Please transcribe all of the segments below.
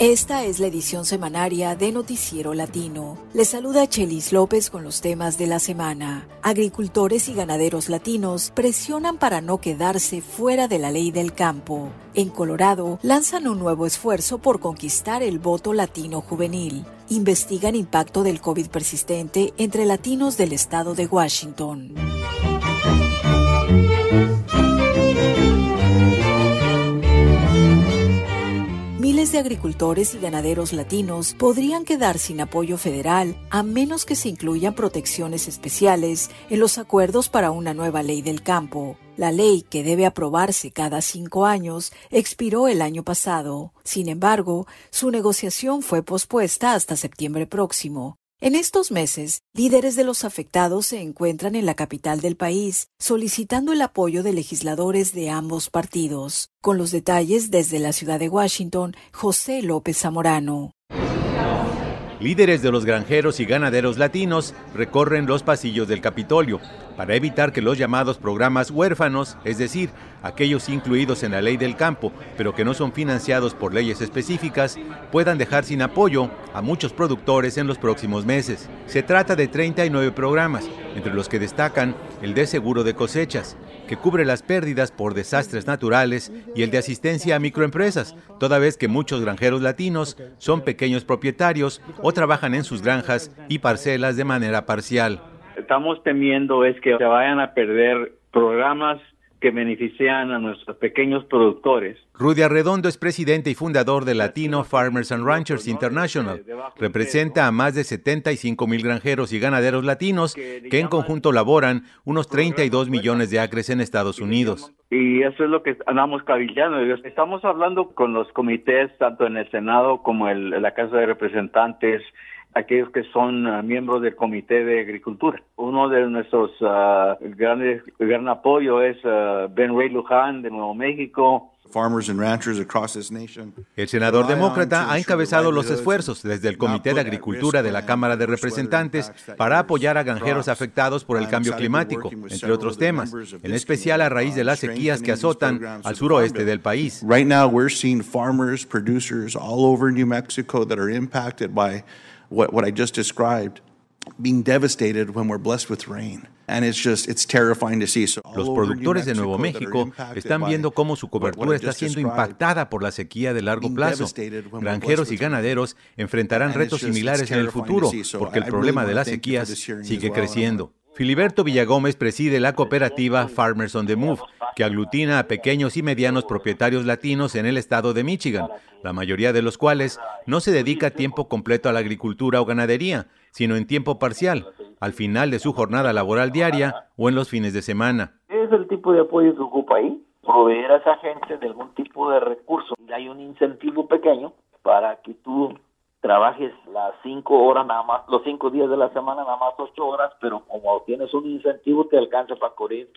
Esta es la edición semanaria de Noticiero Latino. Les saluda Chelis López con los temas de la semana. Agricultores y ganaderos latinos presionan para no quedarse fuera de la ley del campo. En Colorado lanzan un nuevo esfuerzo por conquistar el voto latino juvenil. Investigan impacto del COVID persistente entre latinos del estado de Washington. Miles de agricultores y ganaderos latinos podrían quedar sin apoyo federal a menos que se incluyan protecciones especiales en los acuerdos para una nueva ley del campo. La ley, que debe aprobarse cada cinco años, expiró el año pasado. Sin embargo, su negociación fue pospuesta hasta septiembre próximo. En estos meses, líderes de los afectados se encuentran en la capital del país solicitando el apoyo de legisladores de ambos partidos. Con los detalles desde la ciudad de Washington, José López Zamorano. Líderes de los granjeros y ganaderos latinos recorren los pasillos del Capitolio para evitar que los llamados programas huérfanos, es decir, aquellos incluidos en la ley del campo, pero que no son financiados por leyes específicas, puedan dejar sin apoyo a muchos productores en los próximos meses. Se trata de 39 programas, entre los que destacan el de seguro de cosechas, que cubre las pérdidas por desastres naturales, y el de asistencia a microempresas, toda vez que muchos granjeros latinos son pequeños propietarios o trabajan en sus granjas y parcelas de manera parcial. Estamos temiendo es que se vayan a perder programas que benefician a nuestros pequeños productores. Rudy Arredondo es presidente y fundador de Latino Farmers and Ranchers International. Representa a más de 75 mil granjeros y ganaderos latinos que en conjunto laboran unos 32 millones de acres en Estados Unidos. Y eso es lo que andamos cabillando. Estamos hablando con los comités, tanto en el Senado como en la Casa de Representantes, aquellos que son ah, miembros del Comité de Agricultura. Uno de nuestros uh, grandes gran apoyo es ah, Ben Ray Luján de Nuevo México. El senador demócrata ha encabezado los esfuerzos desde el Comité de Agricultura de la Cámara de Representantes para apoyar a granjeros afectados por el cambio climático, entre otros temas, en especial a raíz de las sequías que azotan al suroeste del país. Right now we're seeing farmers, producers all over New Mexico that are impacted by what, what I just described being devastated when we're blessed with rain. And it's just, it's terrifying to see. So Los productores de Nuevo México están viendo cómo su cobertura está siendo impactada por la sequía de largo plazo. Granjeros y ganaderos enfrentarán retos similares en el futuro porque el problema de las sequías sigue creciendo. Filiberto Villagómez preside la cooperativa Farmers on the Move, que aglutina a pequeños y medianos propietarios latinos en el estado de Michigan, la mayoría de los cuales no se dedica tiempo completo a la agricultura o ganadería, sino en tiempo parcial, al final de su jornada laboral diaria o en los fines de semana. Es el tipo de apoyo que ocupa ahí, proveer a esa gente de algún tipo de recurso. Hay un incentivo pequeño para que tú trabajes las cinco horas nada más, los cinco días de la semana nada más ocho horas, pero como tienes un incentivo te alcanza para cubrir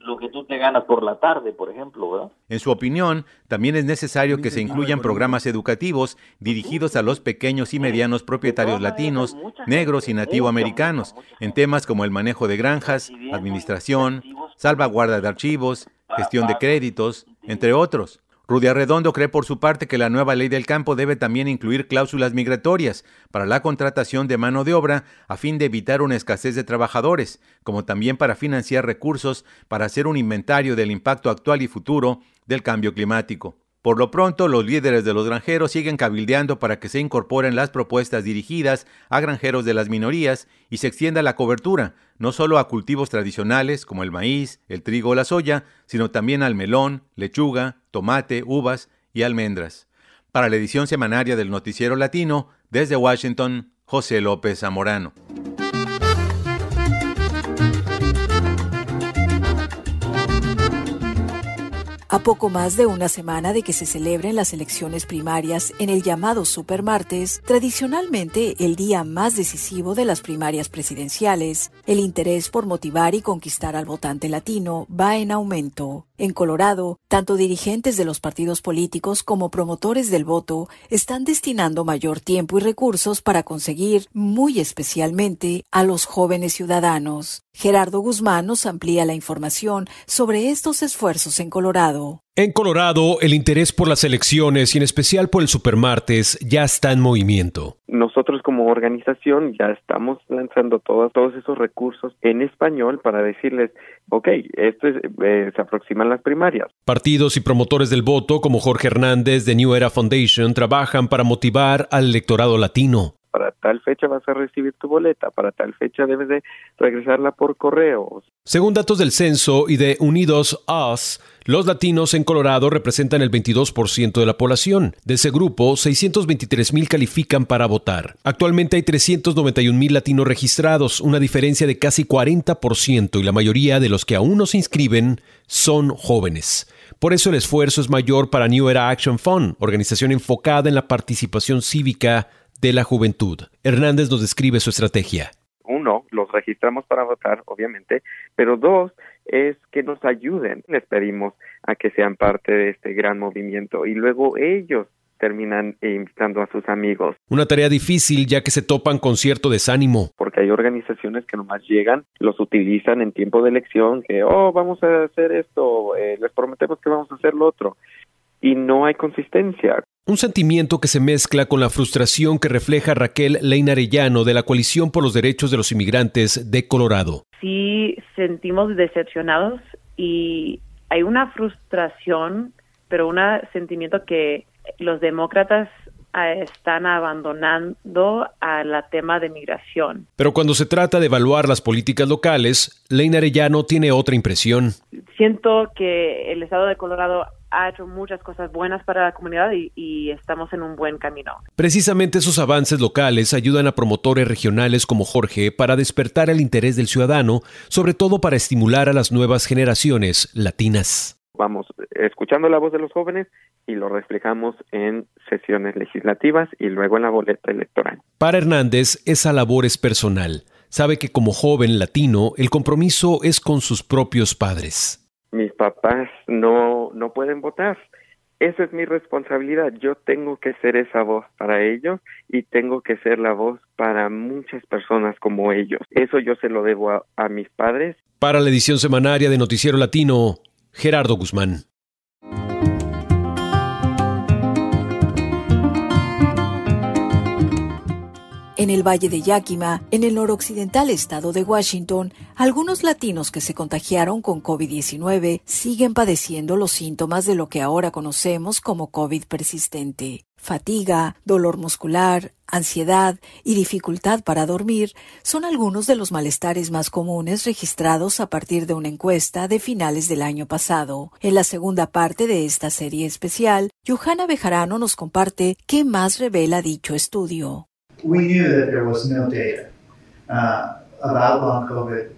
lo que tú te ganas por la tarde, por ejemplo, ¿verdad? En su opinión, también es necesario que se incluyan programas educativos dirigidos a los pequeños y medianos propietarios latinos, negros y nativoamericanos, en temas como el manejo de granjas, administración, salvaguarda de archivos, gestión de créditos, entre otros. Rudy Arredondo cree por su parte que la nueva ley del campo debe también incluir cláusulas migratorias para la contratación de mano de obra a fin de evitar una escasez de trabajadores, como también para financiar recursos para hacer un inventario del impacto actual y futuro del cambio climático. Por lo pronto, los líderes de los granjeros siguen cabildeando para que se incorporen las propuestas dirigidas a granjeros de las minorías y se extienda la cobertura, no solo a cultivos tradicionales como el maíz, el trigo o la soya, sino también al melón, lechuga, tomate, uvas y almendras. Para la edición semanaria del Noticiero Latino, desde Washington, José López Zamorano. A poco más de una semana de que se celebren las elecciones primarias en el llamado Supermartes, tradicionalmente el día más decisivo de las primarias presidenciales, el interés por motivar y conquistar al votante latino va en aumento. En Colorado, tanto dirigentes de los partidos políticos como promotores del voto están destinando mayor tiempo y recursos para conseguir, muy especialmente, a los jóvenes ciudadanos. Gerardo Guzmán nos amplía la información sobre estos esfuerzos en Colorado. Colorado. En Colorado, el interés por las elecciones y en especial por el supermartes ya está en movimiento. Nosotros como organización ya estamos lanzando todos, todos esos recursos en español para decirles, ok, esto es, eh, se aproximan las primarias. Partidos y promotores del voto como Jorge Hernández de New Era Foundation trabajan para motivar al electorado latino para tal fecha vas a recibir tu boleta, para tal fecha debes de regresarla por correo. Según datos del censo y de Unidos Us, los latinos en Colorado representan el 22% de la población. De ese grupo, 623 mil califican para votar. Actualmente hay 391 mil latinos registrados, una diferencia de casi 40% y la mayoría de los que aún no se inscriben son jóvenes. Por eso el esfuerzo es mayor para New Era Action Fund, organización enfocada en la participación cívica de la juventud. Hernández nos describe su estrategia. Uno, los registramos para votar, obviamente, pero dos, es que nos ayuden. Les pedimos a que sean parte de este gran movimiento y luego ellos terminan invitando a sus amigos. Una tarea difícil ya que se topan con cierto desánimo. Porque hay organizaciones que nomás llegan, los utilizan en tiempo de elección, que, oh, vamos a hacer esto, eh, les prometemos que vamos a hacer lo otro. Y no hay consistencia. Un sentimiento que se mezcla con la frustración que refleja Raquel Leina Arellano de la Coalición por los Derechos de los Inmigrantes de Colorado. Sí, sentimos decepcionados y hay una frustración, pero un sentimiento que los demócratas ah, están abandonando al tema de migración. Pero cuando se trata de evaluar las políticas locales, Leina Arellano tiene otra impresión. Siento que el estado de Colorado ha hecho muchas cosas buenas para la comunidad y, estamos en un buen camino. Precisamente esos avances locales ayudan a promotores regionales como Jorge para despertar el interés del ciudadano, sobre todo para estimular a las nuevas generaciones latinas. Vamos escuchando la voz de los jóvenes y lo reflejamos en sesiones legislativas y luego en la boleta electoral. Para Hernández, esa labor es personal. Sabe que como joven latino, el compromiso es con sus propios padres mis papás no, no pueden votar. Esa es mi responsabilidad. Yo tengo que ser esa voz para ellos y tengo que ser la voz para muchas personas como ellos. Eso yo se lo debo a, a mis padres. Para la edición semanaria de Noticiero Latino, Gerardo Guzmán. En el Valle de Yakima, en el noroccidental estado de Washington, algunos latinos que se contagiaron con COVID-19 siguen padeciendo los síntomas de lo que ahora conocemos como COVID persistente. Fatiga, dolor muscular, ansiedad y dificultad para dormir son algunos de los malestares más comunes registrados a partir de una encuesta de finales del año pasado. En la segunda parte de esta serie especial, Johanna Bejarano nos comparte qué más revela dicho estudio. We knew that there was no data uh, about long COVID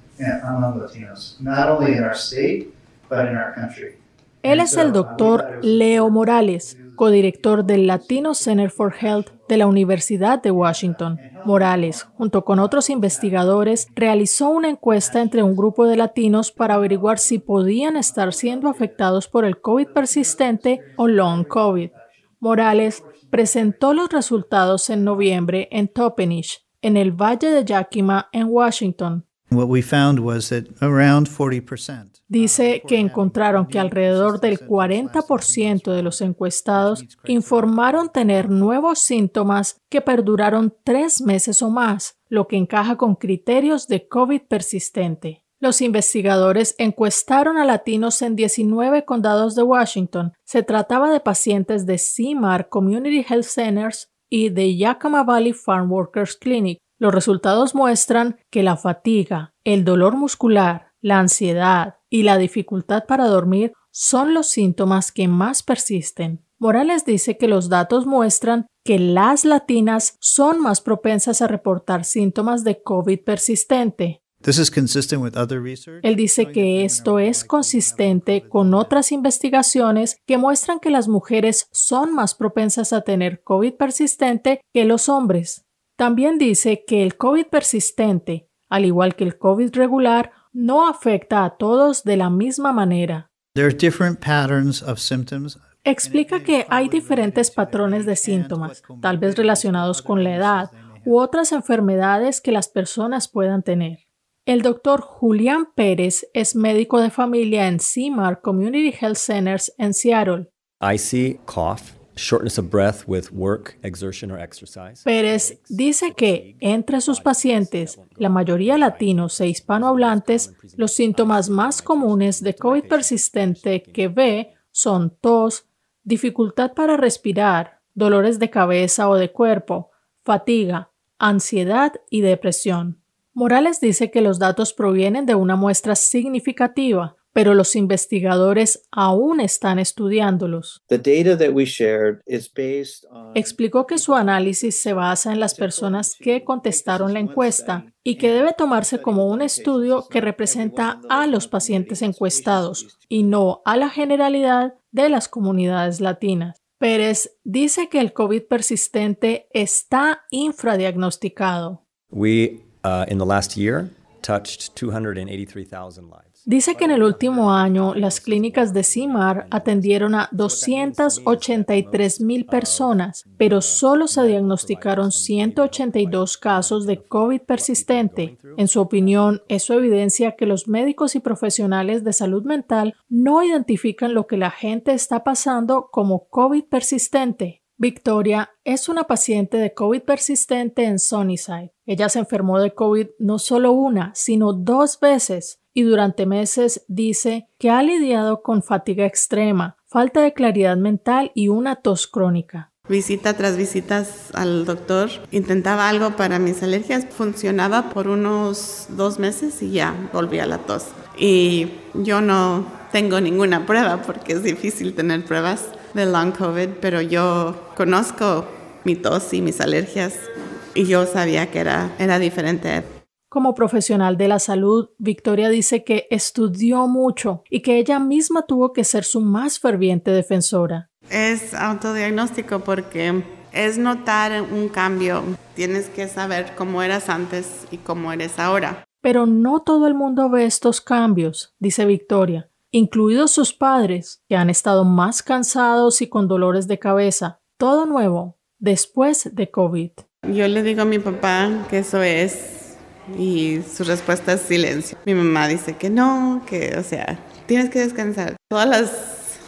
among Latinos, not only in our state, but in our country. Él es el doctor Leo Morales, codirector del Latino Center for Health de la Universidad de Washington. Morales, junto con otros investigadores, realizó una encuesta entre un grupo de latinos para averiguar si podían estar siendo afectados por el COVID persistente o long COVID. Morales presentó los resultados en noviembre en Toppenish, en el Valle de Yakima, en Washington. Dice que encontraron que alrededor del 40% de los encuestados informaron tener nuevos síntomas que perduraron tres meses o más, lo que encaja con criterios de COVID persistente. Los investigadores encuestaron a latinos en 19 condados de Washington. Se trataba de pacientes de CIMAR Community Health Centers y de Yakima Valley Farm Workers Clinic. Los resultados muestran que la fatiga, el dolor muscular, la ansiedad y la dificultad para dormir son los síntomas que más persisten. Morales dice que los datos muestran que las latinas son más propensas a reportar síntomas de COVID persistente. Él dice que esto es consistente con otras investigaciones que muestran que las mujeres son más propensas a tener COVID persistente que los hombres. También dice que el COVID persistente, al igual que el COVID regular, no afecta a todos de la misma manera. Explica que hay diferentes patrones de síntomas, tal vez relacionados con la edad u otras enfermedades que las personas puedan tener. El doctor Julián Pérez es médico de familia en CIMAR Community Health Centers en Seattle. I see cough, shortness of breath with work, exertion or exercise. Pérez dice que entre sus pacientes, la mayoría latinos e hispanohablantes, los síntomas más comunes de COVID persistente que ve son tos, dificultad para respirar, dolores de cabeza o de cuerpo, fatiga, ansiedad y depresión. Morales dice que los datos provienen de una muestra significativa, pero los investigadores aún están estudiándolos. Explicó que su análisis se basa en las personas que contestaron la encuesta y que debe tomarse como un estudio que representa a los pacientes encuestados y no a la generalidad de las comunidades latinas. Pérez dice que el COVID persistente está infradiagnosticado. In the last year touched 283,000 lives. Dice que en el último año las clínicas de CIMAR atendieron a 283 mil personas, pero solo se diagnosticaron 182 casos de COVID persistente. En su opinión, eso evidencia que los médicos y profesionales de salud mental no identifican lo que la gente está pasando como COVID persistente. Victoria es una paciente de COVID persistente en Sunnyside. Ella se enfermó de COVID no solo una, sino dos veces y durante meses dice que ha lidiado con fatiga extrema, falta de claridad mental y una tos crónica. Visita tras visitas al doctor, intentaba algo para mis alergias, funcionaba por unos dos meses y ya volví a la tos. Y yo no tengo ninguna prueba porque es difícil tener pruebas de long COVID, pero yo conozco mi tos y mis alergias y yo sabía que era, era diferente. Como profesional de la salud, Victoria dice que estudió mucho y que ella misma tuvo que ser su más ferviente defensora. Es autodiagnóstico porque es notar un cambio. Tienes que saber cómo eras antes y cómo eres ahora. Pero no todo el mundo ve estos cambios, dice Victoria incluidos sus padres, que han estado más cansados y con dolores de cabeza, todo nuevo, después de COVID. Yo le digo a mi papá que eso es y su respuesta es silencio. Mi mamá dice que no, que, o sea, tienes que descansar. Todas las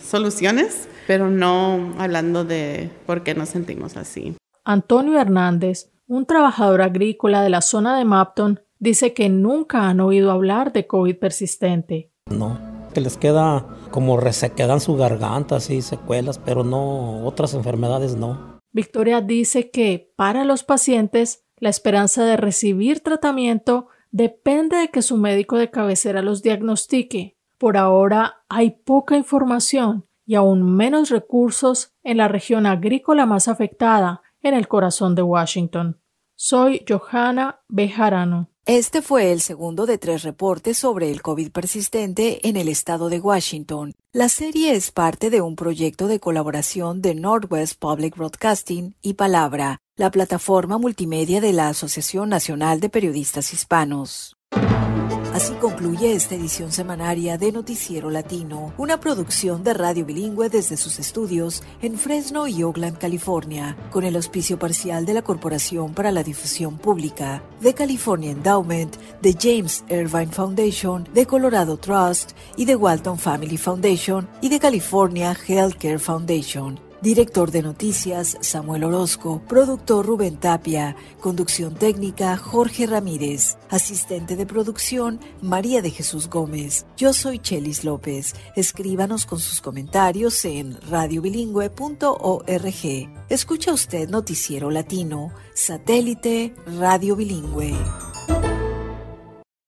soluciones, pero no hablando de por qué nos sentimos así. Antonio Hernández, un trabajador agrícola de la zona de Mapton, dice que nunca han oído hablar de COVID persistente no, que les queda como resequedan su garganta, así secuelas, pero no, otras enfermedades no. Victoria dice que para los pacientes la esperanza de recibir tratamiento depende de que su médico de cabecera los diagnostique. Por ahora hay poca información y aún menos recursos en la región agrícola más afectada, en el corazón de Washington. Soy Johanna Bejarano. Este fue el segundo de tres reportes sobre el COVID persistente en el estado de Washington. La serie es parte de un proyecto de colaboración de Northwest Public Broadcasting y Palabra, la plataforma multimedia de la Asociación Nacional de Periodistas Hispanos. Así concluye esta edición semanaria de Noticiero Latino, una producción de radio bilingüe desde sus estudios en Fresno y Oakland, California, con el auspicio parcial de la Corporación para la Difusión Pública, de California Endowment, de James Irvine Foundation, de Colorado Trust y de Walton Family Foundation y de California Healthcare Foundation. Director de noticias Samuel Orozco, productor Rubén Tapia, conducción técnica Jorge Ramírez, asistente de producción María de Jesús Gómez. Yo soy Chelis López. Escríbanos con sus comentarios en radiobilingüe.org. Escucha usted Noticiero Latino, satélite Radio Bilingüe.